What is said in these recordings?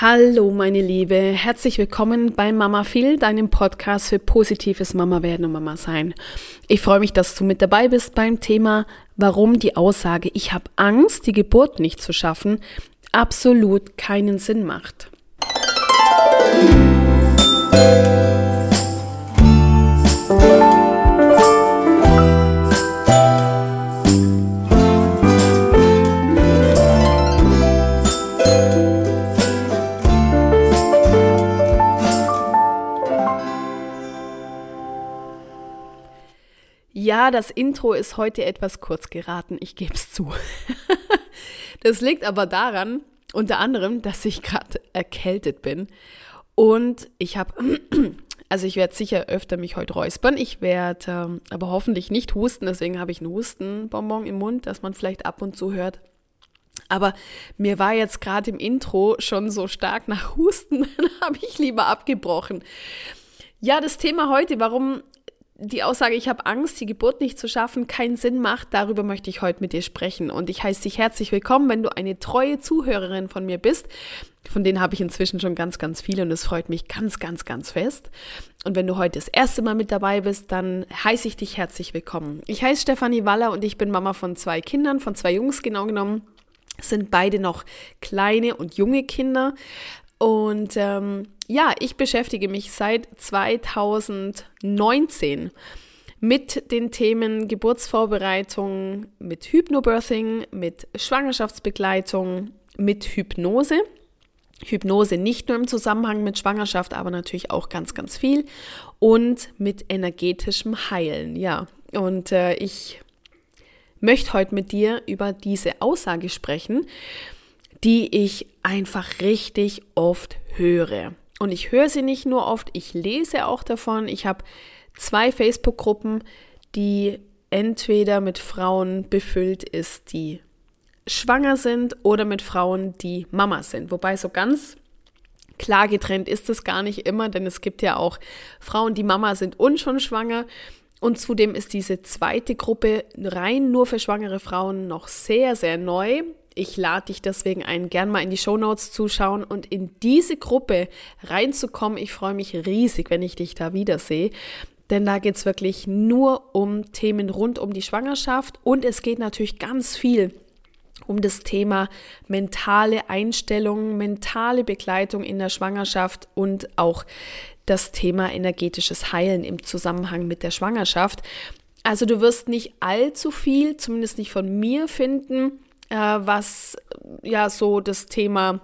Hallo meine Liebe, herzlich willkommen bei Mama Phil, deinem Podcast für positives Mama werden und Mama sein. Ich freue mich, dass du mit dabei bist beim Thema, warum die Aussage, ich habe Angst, die Geburt nicht zu schaffen, absolut keinen Sinn macht. Das Intro ist heute etwas kurz geraten, ich gebe es zu. das liegt aber daran, unter anderem, dass ich gerade erkältet bin. Und ich habe, also ich werde sicher öfter mich heute räuspern. Ich werde ähm, aber hoffentlich nicht husten, deswegen habe ich einen Hustenbonbon im Mund, dass man vielleicht ab und zu hört. Aber mir war jetzt gerade im Intro schon so stark nach Husten, dann habe ich lieber abgebrochen. Ja, das Thema heute, warum die Aussage, ich habe Angst, die Geburt nicht zu schaffen, keinen Sinn macht, darüber möchte ich heute mit dir sprechen. Und ich heiße dich herzlich willkommen, wenn du eine treue Zuhörerin von mir bist. Von denen habe ich inzwischen schon ganz, ganz viele und es freut mich ganz, ganz, ganz fest. Und wenn du heute das erste Mal mit dabei bist, dann heiße ich dich herzlich willkommen. Ich heiße Stefanie Waller und ich bin Mama von zwei Kindern, von zwei Jungs genau genommen. sind beide noch kleine und junge Kinder. Und ähm, ja, ich beschäftige mich seit 2019 mit den Themen Geburtsvorbereitung, mit Hypnobirthing, mit Schwangerschaftsbegleitung, mit Hypnose. Hypnose nicht nur im Zusammenhang mit Schwangerschaft, aber natürlich auch ganz, ganz viel. Und mit energetischem Heilen, ja. Und äh, ich möchte heute mit dir über diese Aussage sprechen die ich einfach richtig oft höre. Und ich höre sie nicht nur oft, ich lese auch davon. Ich habe zwei Facebook-Gruppen, die entweder mit Frauen befüllt ist, die schwanger sind oder mit Frauen, die Mama sind. Wobei so ganz klar getrennt ist es gar nicht immer, denn es gibt ja auch Frauen, die Mama sind und schon schwanger. Und zudem ist diese zweite Gruppe rein nur für schwangere Frauen noch sehr, sehr neu. Ich lade dich deswegen ein, gern mal in die Show Notes zuschauen und in diese Gruppe reinzukommen. Ich freue mich riesig, wenn ich dich da wiedersehe. Denn da geht es wirklich nur um Themen rund um die Schwangerschaft und es geht natürlich ganz viel um das Thema mentale Einstellung, mentale Begleitung in der Schwangerschaft und auch das Thema energetisches Heilen im Zusammenhang mit der Schwangerschaft. Also du wirst nicht allzu viel, zumindest nicht von mir finden, äh, was ja so das Thema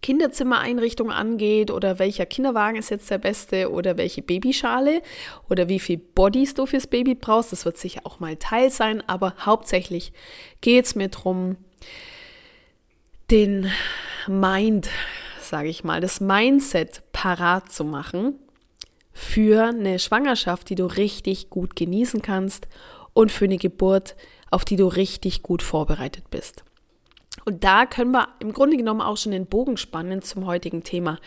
Kinderzimmereinrichtung angeht oder welcher Kinderwagen ist jetzt der beste oder welche Babyschale oder wie viel Bodies du fürs Baby brauchst. Das wird sicher auch mal Teil sein, aber hauptsächlich geht es mir darum, den Mind, sage ich mal, das Mindset parat zu machen für eine Schwangerschaft, die du richtig gut genießen kannst und für eine Geburt, auf die du richtig gut vorbereitet bist. Und da können wir im Grunde genommen auch schon den Bogen spannen zum heutigen Thema.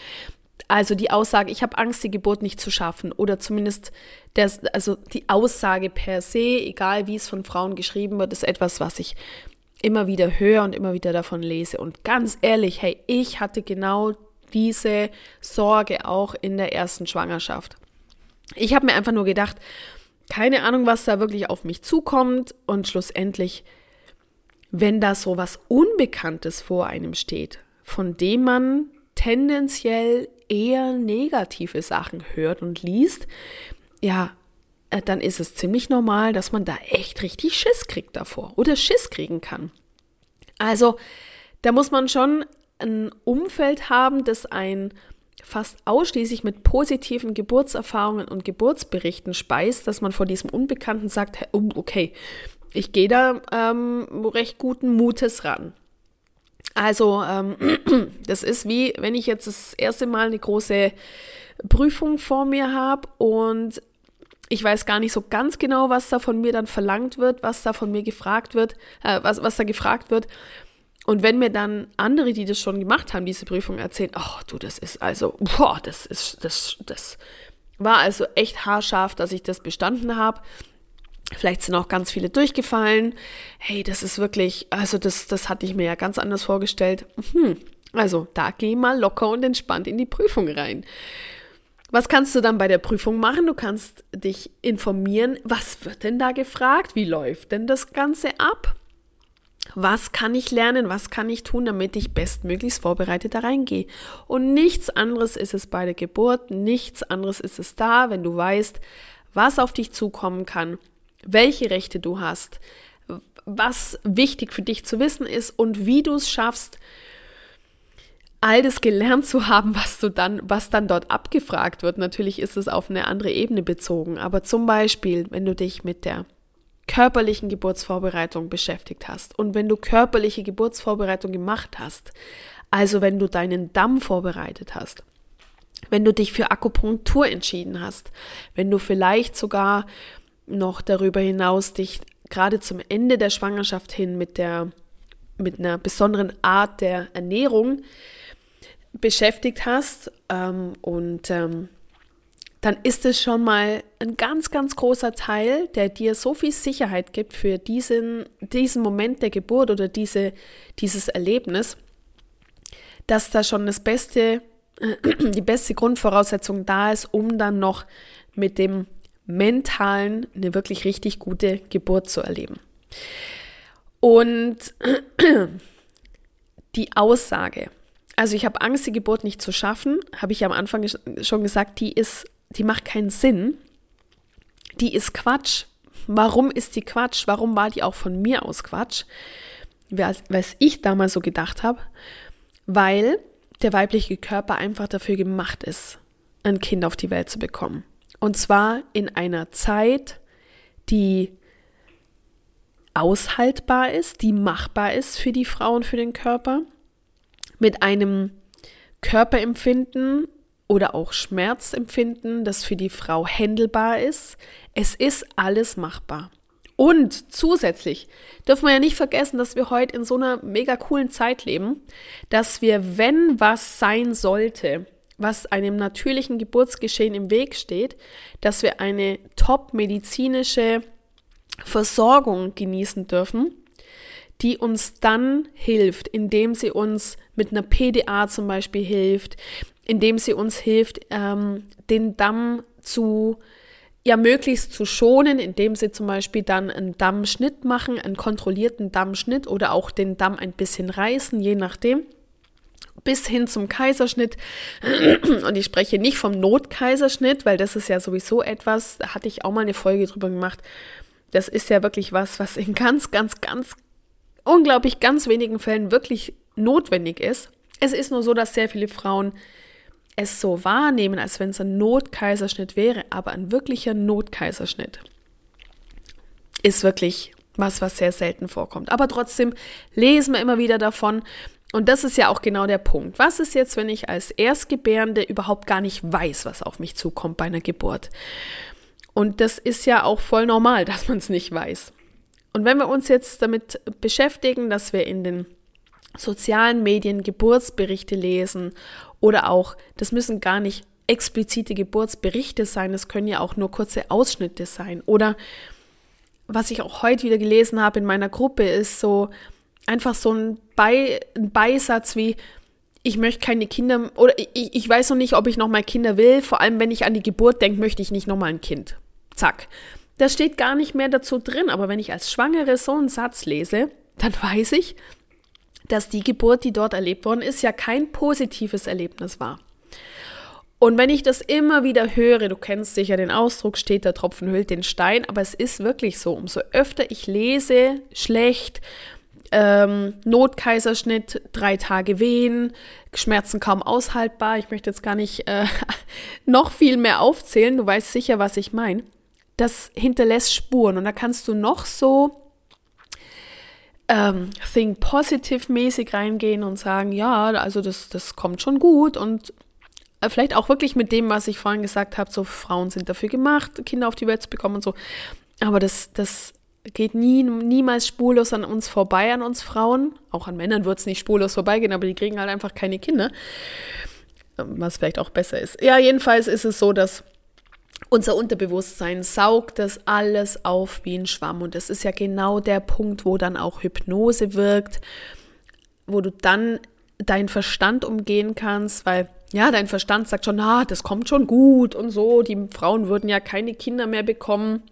Also die Aussage, ich habe Angst, die Geburt nicht zu schaffen oder zumindest das, also die Aussage per se, egal wie es von Frauen geschrieben wird, ist etwas, was ich immer wieder höre und immer wieder davon lese. Und ganz ehrlich, hey, ich hatte genau diese Sorge auch in der ersten Schwangerschaft. Ich habe mir einfach nur gedacht, keine Ahnung, was da wirklich auf mich zukommt und schlussendlich, wenn da so was Unbekanntes vor einem steht, von dem man tendenziell eher negative Sachen hört und liest, ja, äh, dann ist es ziemlich normal, dass man da echt richtig Schiss kriegt davor oder Schiss kriegen kann. Also, da muss man schon ein Umfeld haben, das ein fast ausschließlich mit positiven Geburtserfahrungen und Geburtsberichten speist, dass man vor diesem Unbekannten sagt, okay, ich gehe da ähm, recht guten Mutes ran. Also ähm, das ist wie, wenn ich jetzt das erste Mal eine große Prüfung vor mir habe und ich weiß gar nicht so ganz genau, was da von mir dann verlangt wird, was da von mir gefragt wird, äh, was, was da gefragt wird. Und wenn mir dann andere, die das schon gemacht haben, diese Prüfung erzählen, ach du, das ist also, boah, das ist, das, das war also echt haarscharf, dass ich das bestanden habe. Vielleicht sind auch ganz viele durchgefallen. Hey, das ist wirklich, also das, das hatte ich mir ja ganz anders vorgestellt. Hm. Also da geh mal locker und entspannt in die Prüfung rein. Was kannst du dann bei der Prüfung machen? Du kannst dich informieren, was wird denn da gefragt? Wie läuft denn das Ganze ab? Was kann ich lernen? Was kann ich tun, damit ich bestmöglichst vorbereitet da reingehe? Und nichts anderes ist es bei der Geburt, nichts anderes ist es da, wenn du weißt, was auf dich zukommen kann, welche Rechte du hast, was wichtig für dich zu wissen ist und wie du es schaffst, all das gelernt zu haben, was du dann, was dann dort abgefragt wird. Natürlich ist es auf eine andere Ebene bezogen, aber zum Beispiel, wenn du dich mit der körperlichen Geburtsvorbereitung beschäftigt hast. Und wenn du körperliche Geburtsvorbereitung gemacht hast, also wenn du deinen Damm vorbereitet hast, wenn du dich für Akupunktur entschieden hast, wenn du vielleicht sogar noch darüber hinaus dich gerade zum Ende der Schwangerschaft hin mit der mit einer besonderen Art der Ernährung beschäftigt hast ähm, und ähm, dann ist es schon mal ein ganz, ganz großer Teil, der dir so viel Sicherheit gibt für diesen, diesen Moment der Geburt oder diese, dieses Erlebnis, dass da schon das beste, die beste Grundvoraussetzung da ist, um dann noch mit dem mentalen eine wirklich richtig gute Geburt zu erleben. Und die Aussage, also ich habe Angst, die Geburt nicht zu schaffen, habe ich am Anfang schon gesagt, die ist, die macht keinen Sinn. Die ist Quatsch. Warum ist die Quatsch? Warum war die auch von mir aus Quatsch? Was ich damals so gedacht habe, weil der weibliche Körper einfach dafür gemacht ist, ein Kind auf die Welt zu bekommen. Und zwar in einer Zeit, die aushaltbar ist, die machbar ist für die Frau und für den Körper, mit einem Körperempfinden oder auch Schmerzempfinden, das für die Frau händelbar ist. Es ist alles machbar. Und zusätzlich dürfen wir ja nicht vergessen, dass wir heute in so einer mega coolen Zeit leben, dass wir, wenn was sein sollte, was einem natürlichen Geburtsgeschehen im Weg steht, dass wir eine top-medizinische Versorgung genießen dürfen, die uns dann hilft, indem sie uns mit einer PDA zum Beispiel hilft, indem sie uns hilft, ähm, den Damm zu ja möglichst zu schonen, indem sie zum Beispiel dann einen Dammschnitt machen, einen kontrollierten Dammschnitt oder auch den Damm ein bisschen reißen, je nachdem bis hin zum Kaiserschnitt. Und ich spreche nicht vom Notkaiserschnitt, weil das ist ja sowieso etwas, da hatte ich auch mal eine Folge drüber gemacht. Das ist ja wirklich was, was in ganz, ganz, ganz unglaublich ganz wenigen Fällen wirklich notwendig ist. Es ist nur so, dass sehr viele Frauen es so wahrnehmen, als wenn es ein Notkaiserschnitt wäre, aber ein wirklicher Notkaiserschnitt ist wirklich was, was sehr selten vorkommt. Aber trotzdem lesen wir immer wieder davon und das ist ja auch genau der Punkt. Was ist jetzt, wenn ich als Erstgebärende überhaupt gar nicht weiß, was auf mich zukommt bei einer Geburt? Und das ist ja auch voll normal, dass man es nicht weiß. Und wenn wir uns jetzt damit beschäftigen, dass wir in den sozialen Medien Geburtsberichte lesen oder auch, das müssen gar nicht explizite Geburtsberichte sein, es können ja auch nur kurze Ausschnitte sein. Oder was ich auch heute wieder gelesen habe in meiner Gruppe, ist so, einfach so ein, Bei, ein Beisatz wie, ich möchte keine Kinder oder ich, ich weiß noch nicht, ob ich noch mal Kinder will. Vor allem, wenn ich an die Geburt denke, möchte ich nicht noch mal ein Kind. Zack. Das steht gar nicht mehr dazu drin, aber wenn ich als Schwangere so einen Satz lese, dann weiß ich, dass die Geburt, die dort erlebt worden ist, ja kein positives Erlebnis war. Und wenn ich das immer wieder höre, du kennst sicher den Ausdruck, steht der Tropfen hüllt den Stein, aber es ist wirklich so, umso öfter ich lese, schlecht, ähm, Notkaiserschnitt, drei Tage Wehen, Schmerzen kaum aushaltbar. Ich möchte jetzt gar nicht äh, noch viel mehr aufzählen. Du weißt sicher, was ich meine. Das hinterlässt Spuren und da kannst du noch so ähm, Think Positive mäßig reingehen und sagen, ja, also das, das kommt schon gut und äh, vielleicht auch wirklich mit dem, was ich vorhin gesagt habe, so Frauen sind dafür gemacht, Kinder auf die Welt zu bekommen und so. Aber das, das geht nie, niemals spurlos an uns vorbei, an uns Frauen. Auch an Männern wird es nicht spurlos vorbeigehen, aber die kriegen halt einfach keine Kinder. Was vielleicht auch besser ist. Ja, jedenfalls ist es so, dass unser Unterbewusstsein saugt das alles auf wie ein Schwamm. Und das ist ja genau der Punkt, wo dann auch Hypnose wirkt, wo du dann deinen Verstand umgehen kannst, weil ja, dein Verstand sagt schon, ah, das kommt schon gut und so. Die Frauen würden ja keine Kinder mehr bekommen,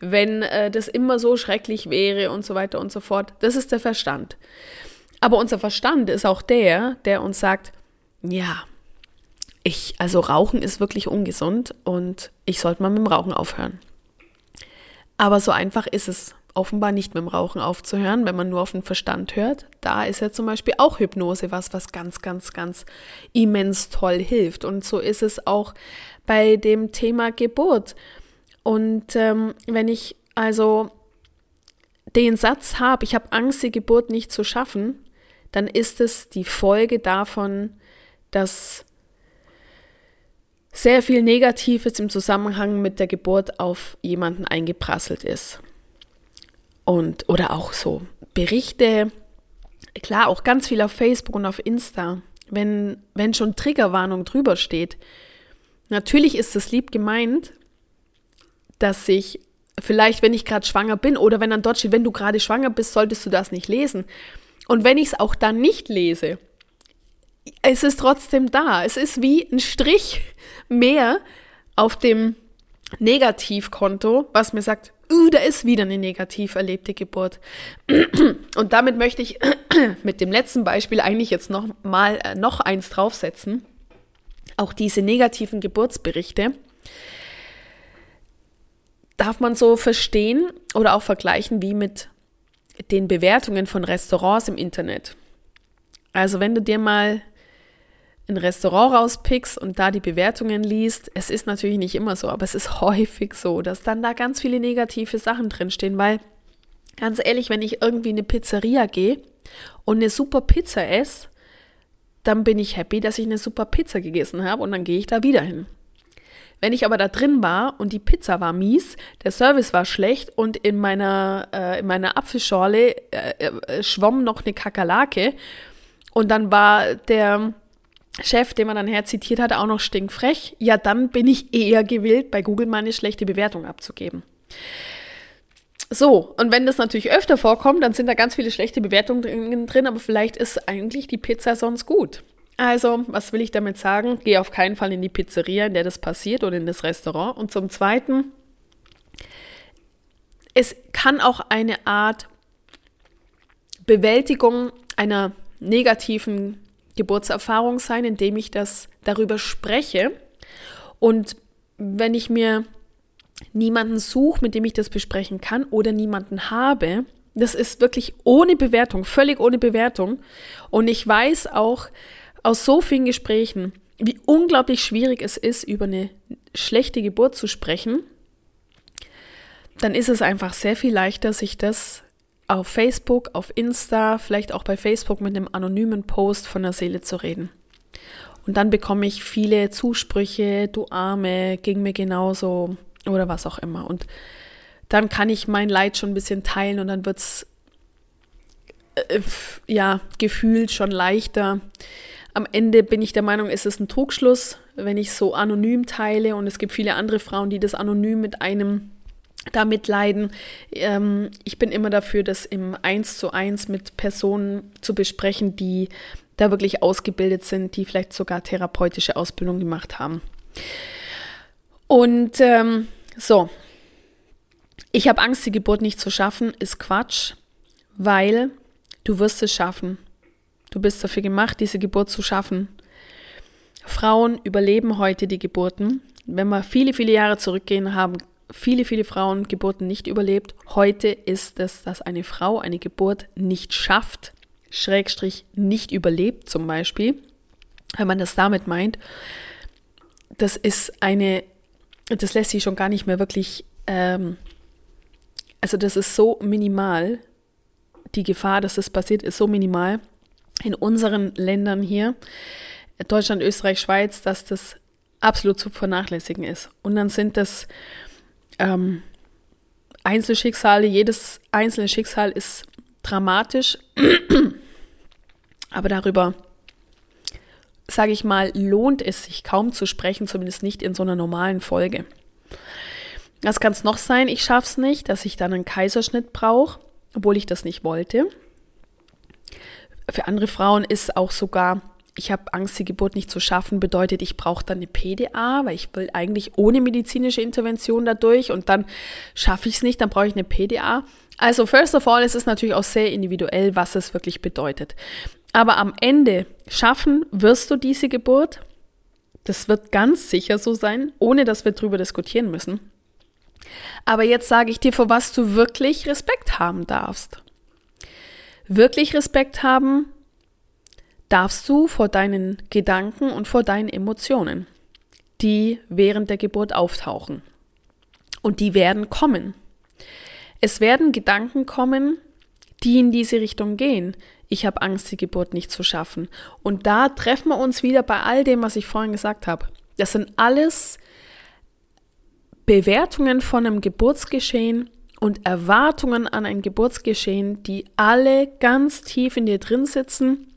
wenn äh, das immer so schrecklich wäre und so weiter und so fort. Das ist der Verstand. Aber unser Verstand ist auch der, der uns sagt, ja, ich, also Rauchen ist wirklich ungesund und ich sollte mal mit dem Rauchen aufhören. Aber so einfach ist es offenbar nicht mit dem Rauchen aufzuhören, wenn man nur auf den Verstand hört. Da ist ja zum Beispiel auch Hypnose was, was ganz, ganz, ganz immens toll hilft. Und so ist es auch bei dem Thema Geburt. Und ähm, wenn ich also den Satz habe, ich habe Angst, die Geburt nicht zu schaffen, dann ist es die Folge davon, dass sehr viel Negatives im Zusammenhang mit der Geburt auf jemanden eingeprasselt ist und oder auch so Berichte, klar, auch ganz viel auf Facebook und auf Insta, wenn, wenn schon Triggerwarnung drüber steht. Natürlich ist es lieb gemeint, dass ich vielleicht, wenn ich gerade schwanger bin oder wenn dann dort steht, wenn du gerade schwanger bist, solltest du das nicht lesen. Und wenn ich es auch dann nicht lese, es ist trotzdem da. Es ist wie ein Strich mehr auf dem Negativkonto, was mir sagt, uh, da ist wieder eine negativ erlebte Geburt. Und damit möchte ich mit dem letzten Beispiel eigentlich jetzt noch mal äh, noch eins draufsetzen. Auch diese negativen Geburtsberichte darf man so verstehen oder auch vergleichen wie mit den Bewertungen von Restaurants im Internet. Also wenn du dir mal ein Restaurant rauspickst und da die Bewertungen liest, es ist natürlich nicht immer so, aber es ist häufig so, dass dann da ganz viele negative Sachen drinstehen, weil ganz ehrlich, wenn ich irgendwie in eine Pizzeria gehe und eine super Pizza esse, dann bin ich happy, dass ich eine super Pizza gegessen habe und dann gehe ich da wieder hin. Wenn ich aber da drin war und die Pizza war mies, der Service war schlecht und in meiner, äh, in meiner Apfelschorle äh, äh, schwamm noch eine Kakerlake und dann war der Chef, den man dann her zitiert hat, auch noch stinkfrech, ja, dann bin ich eher gewillt, bei Google mal eine schlechte Bewertung abzugeben. So, und wenn das natürlich öfter vorkommt, dann sind da ganz viele schlechte Bewertungen drin, aber vielleicht ist eigentlich die Pizza sonst gut. Also, was will ich damit sagen? Geh auf keinen Fall in die Pizzeria, in der das passiert, oder in das Restaurant. Und zum Zweiten, es kann auch eine Art Bewältigung einer negativen Geburtserfahrung sein, indem ich das darüber spreche. Und wenn ich mir niemanden suche, mit dem ich das besprechen kann oder niemanden habe, das ist wirklich ohne Bewertung, völlig ohne Bewertung. Und ich weiß auch aus so vielen Gesprächen, wie unglaublich schwierig es ist, über eine schlechte Geburt zu sprechen, dann ist es einfach sehr viel leichter, sich das auf Facebook, auf Insta, vielleicht auch bei Facebook mit einem anonymen Post von der Seele zu reden. Und dann bekomme ich viele Zusprüche, du Arme, ging mir genauso oder was auch immer. Und dann kann ich mein Leid schon ein bisschen teilen und dann wird es äh, ja gefühlt schon leichter. Am Ende bin ich der Meinung, ist es ein Trugschluss, wenn ich so anonym teile und es gibt viele andere Frauen, die das anonym mit einem damit leiden. Ähm, ich bin immer dafür, das im Eins zu eins mit Personen zu besprechen, die da wirklich ausgebildet sind, die vielleicht sogar therapeutische Ausbildung gemacht haben. Und ähm, so, ich habe Angst, die Geburt nicht zu schaffen, ist Quatsch, weil du wirst es schaffen. Du bist dafür gemacht, diese Geburt zu schaffen. Frauen überleben heute die Geburten. Wenn wir viele, viele Jahre zurückgehen, haben viele, viele Frauen Geburten nicht überlebt. Heute ist es, dass eine Frau eine Geburt nicht schafft, Schrägstrich nicht überlebt zum Beispiel, wenn man das damit meint. Das ist eine, das lässt sich schon gar nicht mehr wirklich, ähm, also das ist so minimal, die Gefahr, dass das passiert, ist so minimal in unseren Ländern hier, Deutschland, Österreich, Schweiz, dass das absolut zu vernachlässigen ist. Und dann sind das ähm, Einzelschicksale, jedes einzelne Schicksal ist dramatisch, aber darüber, sage ich mal, lohnt es sich kaum zu sprechen, zumindest nicht in so einer normalen Folge. Was kann es noch sein? Ich schaffe es nicht, dass ich dann einen Kaiserschnitt brauche, obwohl ich das nicht wollte. Für andere Frauen ist auch sogar, ich habe Angst, die Geburt nicht zu schaffen, bedeutet, ich brauche dann eine PDA, weil ich will eigentlich ohne medizinische Intervention dadurch und dann schaffe ich es nicht, dann brauche ich eine PDA. Also first of all, es ist natürlich auch sehr individuell, was es wirklich bedeutet. Aber am Ende schaffen wirst du diese Geburt. Das wird ganz sicher so sein, ohne dass wir darüber diskutieren müssen. Aber jetzt sage ich dir, vor was du wirklich Respekt haben darfst. Wirklich Respekt haben darfst du vor deinen Gedanken und vor deinen Emotionen, die während der Geburt auftauchen. Und die werden kommen. Es werden Gedanken kommen, die in diese Richtung gehen. Ich habe Angst, die Geburt nicht zu schaffen. Und da treffen wir uns wieder bei all dem, was ich vorhin gesagt habe. Das sind alles Bewertungen von einem Geburtsgeschehen und Erwartungen an ein Geburtsgeschehen, die alle ganz tief in dir drin sitzen.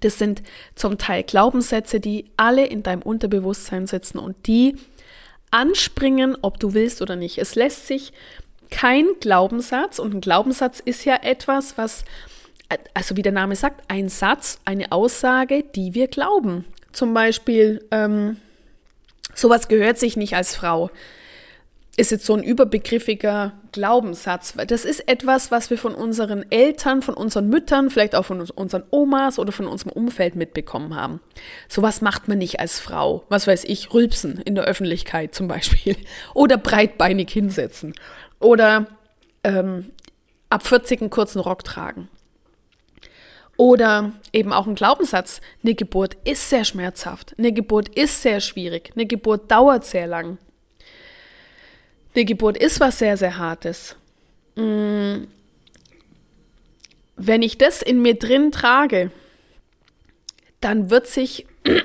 Das sind zum Teil Glaubenssätze, die alle in deinem Unterbewusstsein sitzen und die anspringen, ob du willst oder nicht. Es lässt sich kein Glaubenssatz und ein Glaubenssatz ist ja etwas, was, also wie der Name sagt, ein Satz, eine Aussage, die wir glauben. Zum Beispiel, ähm, sowas gehört sich nicht als Frau ist jetzt so ein überbegriffiger Glaubenssatz. Das ist etwas, was wir von unseren Eltern, von unseren Müttern, vielleicht auch von unseren Omas oder von unserem Umfeld mitbekommen haben. Sowas macht man nicht als Frau. Was weiß ich, rülpsen in der Öffentlichkeit zum Beispiel. Oder breitbeinig hinsetzen. Oder ähm, ab 40 einen kurzen Rock tragen. Oder eben auch ein Glaubenssatz, eine Geburt ist sehr schmerzhaft, eine Geburt ist sehr schwierig, eine Geburt dauert sehr lang. Eine Geburt ist was sehr, sehr Hartes. Mm. Wenn ich das in mir drin trage, dann wird sich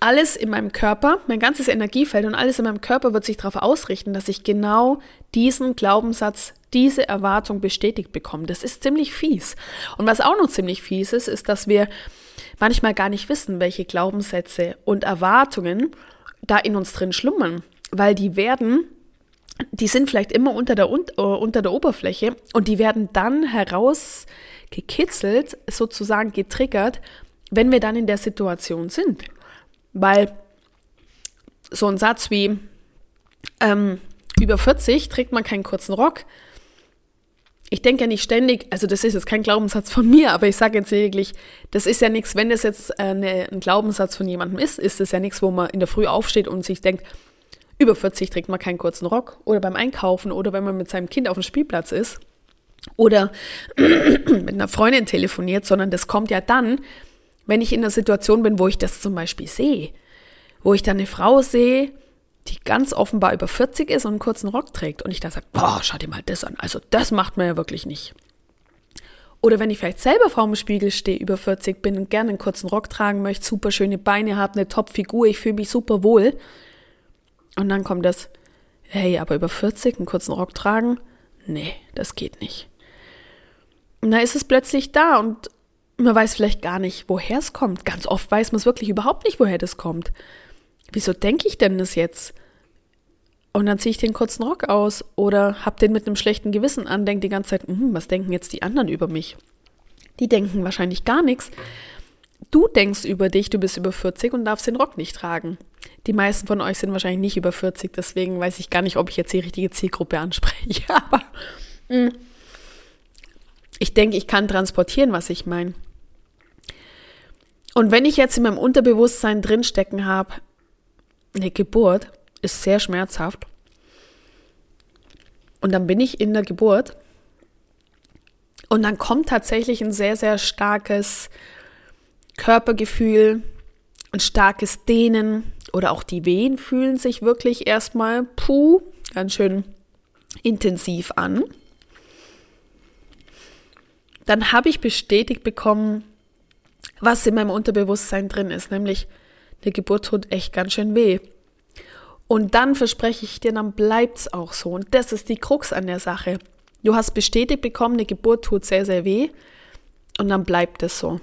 alles in meinem Körper, mein ganzes Energiefeld und alles in meinem Körper wird sich darauf ausrichten, dass ich genau diesen Glaubenssatz, diese Erwartung bestätigt bekomme. Das ist ziemlich fies. Und was auch noch ziemlich fies ist, ist, dass wir manchmal gar nicht wissen, welche Glaubenssätze und Erwartungen da in uns drin schlummern, weil die werden die sind vielleicht immer unter der, uh, unter der Oberfläche und die werden dann herausgekitzelt, sozusagen getriggert, wenn wir dann in der Situation sind. Weil so ein Satz wie ähm, über 40 trägt man keinen kurzen Rock. Ich denke ja nicht ständig, also das ist jetzt kein Glaubenssatz von mir, aber ich sage jetzt lediglich, das ist ja nichts, wenn das jetzt äh, eine, ein Glaubenssatz von jemandem ist, ist das ja nichts, wo man in der Früh aufsteht und sich denkt, über 40 trägt man keinen kurzen Rock. Oder beim Einkaufen oder wenn man mit seinem Kind auf dem Spielplatz ist. Oder mit einer Freundin telefoniert, sondern das kommt ja dann, wenn ich in einer Situation bin, wo ich das zum Beispiel sehe, wo ich dann eine Frau sehe, die ganz offenbar über 40 ist und einen kurzen Rock trägt. Und ich dann sage, boah, schau dir mal das an. Also das macht man ja wirklich nicht. Oder wenn ich vielleicht selber vor dem Spiegel stehe, über 40 bin und gerne einen kurzen Rock tragen möchte, super schöne Beine habe, eine Top-Figur, ich fühle mich super wohl, und dann kommt das, hey, aber über 40 einen kurzen Rock tragen? Nee, das geht nicht. Und da ist es plötzlich da und man weiß vielleicht gar nicht, woher es kommt. Ganz oft weiß man es wirklich überhaupt nicht, woher das kommt. Wieso denke ich denn das jetzt? Und dann ziehe ich den kurzen Rock aus oder hab den mit einem schlechten Gewissen an, denke die ganze Zeit, hm, was denken jetzt die anderen über mich? Die denken wahrscheinlich gar nichts. Du denkst über dich, du bist über 40 und darfst den Rock nicht tragen. Die meisten von euch sind wahrscheinlich nicht über 40, deswegen weiß ich gar nicht, ob ich jetzt die richtige Zielgruppe anspreche. Aber mh, hm, ich denke, ich kann transportieren, was ich meine. Und wenn ich jetzt in meinem Unterbewusstsein drinstecken habe, eine Geburt ist sehr schmerzhaft. Und dann bin ich in der Geburt. Und dann kommt tatsächlich ein sehr, sehr starkes Körpergefühl, ein starkes Dehnen, oder auch die Wehen fühlen sich wirklich erstmal, puh, ganz schön intensiv an. Dann habe ich bestätigt bekommen, was in meinem Unterbewusstsein drin ist, nämlich eine Geburt tut echt ganz schön weh. Und dann verspreche ich dir, dann bleibt es auch so. Und das ist die Krux an der Sache. Du hast bestätigt bekommen, eine Geburt tut sehr, sehr weh. Und dann bleibt es so.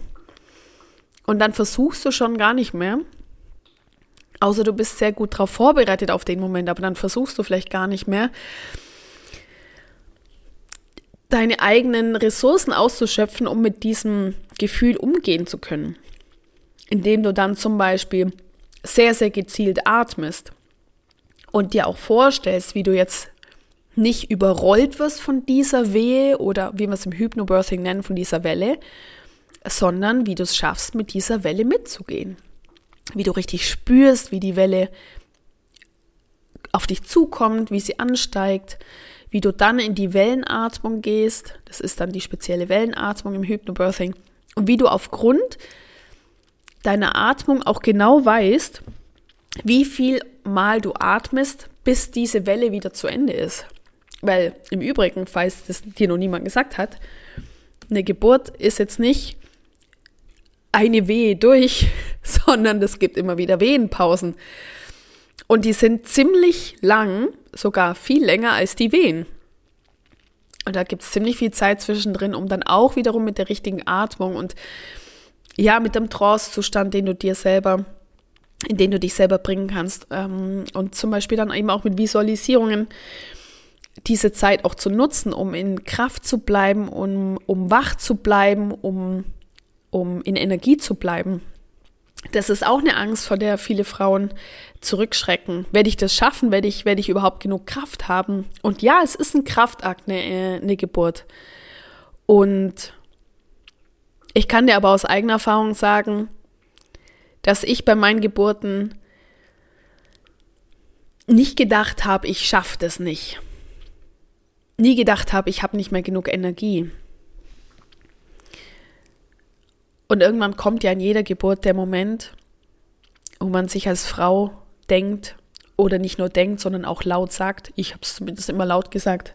Und dann versuchst du schon gar nicht mehr, Außer du bist sehr gut darauf vorbereitet auf den Moment, aber dann versuchst du vielleicht gar nicht mehr, deine eigenen Ressourcen auszuschöpfen, um mit diesem Gefühl umgehen zu können, indem du dann zum Beispiel sehr, sehr gezielt atmest und dir auch vorstellst, wie du jetzt nicht überrollt wirst von dieser Wehe oder wie wir es im Hypnobirthing nennen, von dieser Welle, sondern wie du es schaffst, mit dieser Welle mitzugehen. Wie du richtig spürst, wie die Welle auf dich zukommt, wie sie ansteigt, wie du dann in die Wellenatmung gehst. Das ist dann die spezielle Wellenatmung im Hypnobirthing. Und wie du aufgrund deiner Atmung auch genau weißt, wie viel Mal du atmest, bis diese Welle wieder zu Ende ist. Weil im Übrigen, falls das dir noch niemand gesagt hat, eine Geburt ist jetzt nicht eine Wehe durch, sondern es gibt immer wieder Wehenpausen. Und die sind ziemlich lang, sogar viel länger als die Wehen. Und da gibt es ziemlich viel Zeit zwischendrin, um dann auch wiederum mit der richtigen Atmung und ja, mit dem Trance-Zustand, den du dir selber, in den du dich selber bringen kannst. Ähm, und zum Beispiel dann eben auch mit Visualisierungen diese Zeit auch zu nutzen, um in Kraft zu bleiben, um, um wach zu bleiben, um, um in Energie zu bleiben. Das ist auch eine Angst, vor der viele Frauen zurückschrecken. Werde ich das schaffen? Werde ich, werde ich überhaupt genug Kraft haben? Und ja, es ist ein Kraftakt, eine, äh, eine Geburt. Und ich kann dir aber aus eigener Erfahrung sagen, dass ich bei meinen Geburten nicht gedacht habe, ich schaffe das nicht. Nie gedacht habe, ich habe nicht mehr genug Energie. Und irgendwann kommt ja in jeder Geburt der Moment, wo man sich als Frau denkt oder nicht nur denkt, sondern auch laut sagt, ich habe es zumindest immer laut gesagt,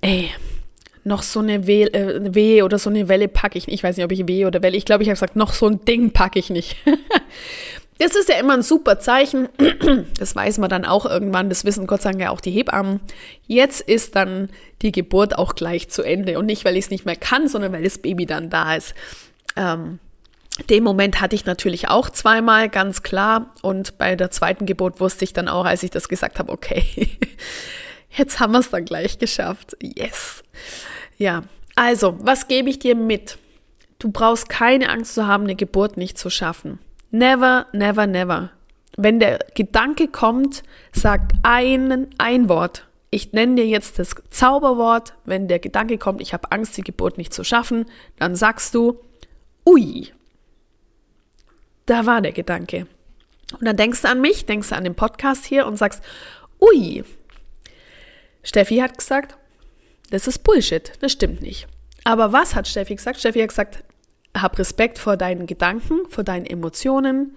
ey, noch so eine Weh, äh, Weh oder so eine Welle packe ich nicht. Ich weiß nicht, ob ich Weh oder Welle. Ich glaube, ich habe gesagt, noch so ein Ding packe ich nicht. das ist ja immer ein super Zeichen. Das weiß man dann auch irgendwann. Das wissen Gott sei Dank ja auch die Hebammen. Jetzt ist dann die Geburt auch gleich zu Ende. Und nicht, weil ich es nicht mehr kann, sondern weil das Baby dann da ist. Ähm, den Moment hatte ich natürlich auch zweimal, ganz klar. Und bei der zweiten Geburt wusste ich dann auch, als ich das gesagt habe, okay, jetzt haben wir es dann gleich geschafft. Yes. Ja, also, was gebe ich dir mit? Du brauchst keine Angst zu haben, eine Geburt nicht zu schaffen. Never, never, never. Wenn der Gedanke kommt, sag ein, ein Wort. Ich nenne dir jetzt das Zauberwort. Wenn der Gedanke kommt, ich habe Angst, die Geburt nicht zu schaffen, dann sagst du, ui, da war der Gedanke. Und dann denkst du an mich, denkst du an den Podcast hier und sagst, ui, Steffi hat gesagt, das ist Bullshit, das stimmt nicht. Aber was hat Steffi gesagt? Steffi hat gesagt, hab Respekt vor deinen Gedanken, vor deinen Emotionen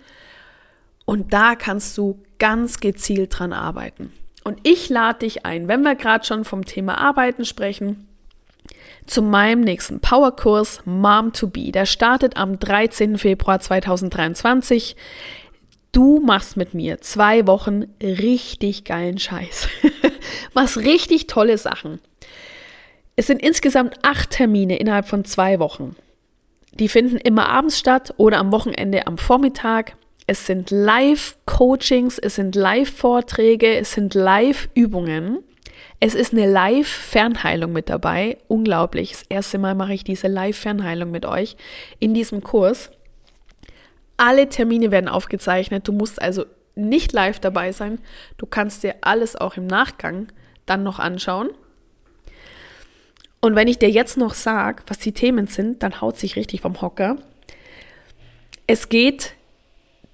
und da kannst du ganz gezielt dran arbeiten. Und ich lade dich ein, wenn wir gerade schon vom Thema Arbeiten sprechen, zu meinem nächsten Powerkurs Mom to Be. Der startet am 13. Februar 2023. Du machst mit mir zwei Wochen richtig geilen Scheiß. machst richtig tolle Sachen. Es sind insgesamt acht Termine innerhalb von zwei Wochen. Die finden immer abends statt oder am Wochenende am Vormittag. Es sind Live-Coachings, es sind Live-Vorträge, es sind Live-Übungen. Es ist eine Live-Fernheilung mit dabei. Unglaublich. Das erste Mal mache ich diese Live-Fernheilung mit euch in diesem Kurs. Alle Termine werden aufgezeichnet. Du musst also nicht live dabei sein. Du kannst dir alles auch im Nachgang dann noch anschauen. Und wenn ich dir jetzt noch sage, was die Themen sind, dann haut sich richtig vom Hocker. Es geht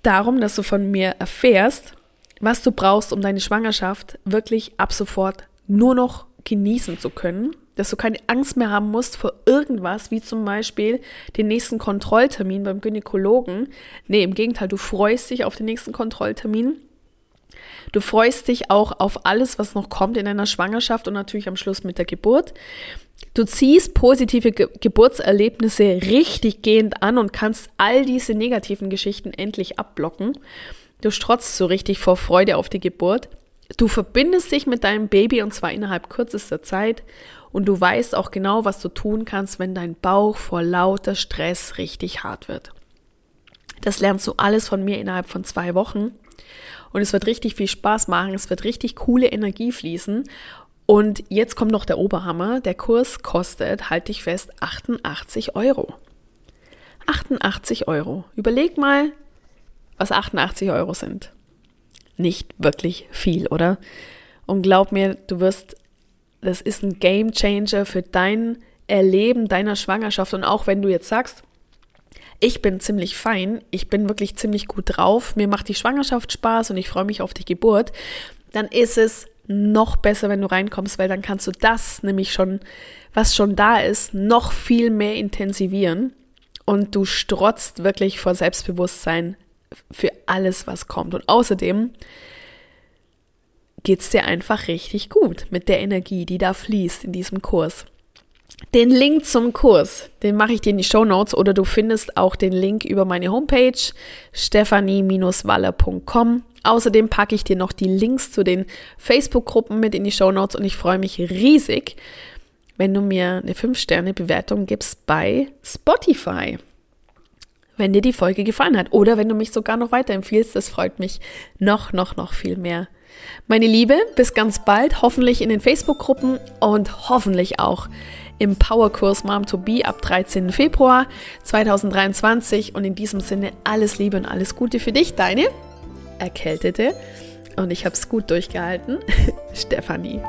darum, dass du von mir erfährst, was du brauchst, um deine Schwangerschaft wirklich ab sofort nur noch genießen zu können, dass du keine Angst mehr haben musst vor irgendwas, wie zum Beispiel den nächsten Kontrolltermin beim Gynäkologen. Nee, im Gegenteil, du freust dich auf den nächsten Kontrolltermin. Du freust dich auch auf alles, was noch kommt in deiner Schwangerschaft und natürlich am Schluss mit der Geburt. Du ziehst positive Ge Geburtserlebnisse richtig gehend an und kannst all diese negativen Geschichten endlich abblocken. Du strotzt so richtig vor Freude auf die Geburt. Du verbindest dich mit deinem Baby und zwar innerhalb kürzester Zeit und du weißt auch genau, was du tun kannst, wenn dein Bauch vor lauter Stress richtig hart wird. Das lernst du alles von mir innerhalb von zwei Wochen und es wird richtig viel Spaß machen, es wird richtig coole Energie fließen und jetzt kommt noch der Oberhammer, der Kurs kostet, halt dich fest, 88 Euro. 88 Euro. Überleg mal, was 88 Euro sind. Nicht wirklich viel, oder? Und glaub mir, du wirst, das ist ein Game Changer für dein Erleben deiner Schwangerschaft. Und auch wenn du jetzt sagst, ich bin ziemlich fein, ich bin wirklich ziemlich gut drauf, mir macht die Schwangerschaft Spaß und ich freue mich auf die Geburt, dann ist es noch besser, wenn du reinkommst, weil dann kannst du das nämlich schon, was schon da ist, noch viel mehr intensivieren und du strotzt wirklich vor Selbstbewusstsein für alles, was kommt. Und außerdem geht es dir einfach richtig gut mit der Energie, die da fließt in diesem Kurs. Den Link zum Kurs, den mache ich dir in die Show Notes oder du findest auch den Link über meine Homepage stephanie-waller.com. Außerdem packe ich dir noch die Links zu den Facebook-Gruppen mit in die Show Notes und ich freue mich riesig, wenn du mir eine 5-Sterne-Bewertung gibst bei Spotify. Wenn dir die Folge gefallen hat oder wenn du mich sogar noch weiterempfiehlst, das freut mich noch, noch, noch viel mehr. Meine Liebe, bis ganz bald, hoffentlich in den Facebook-Gruppen und hoffentlich auch im Powerkurs Mom to Be ab 13. Februar 2023. Und in diesem Sinne alles Liebe und alles Gute für dich, deine Erkältete. Und ich habe es gut durchgehalten, Stefanie.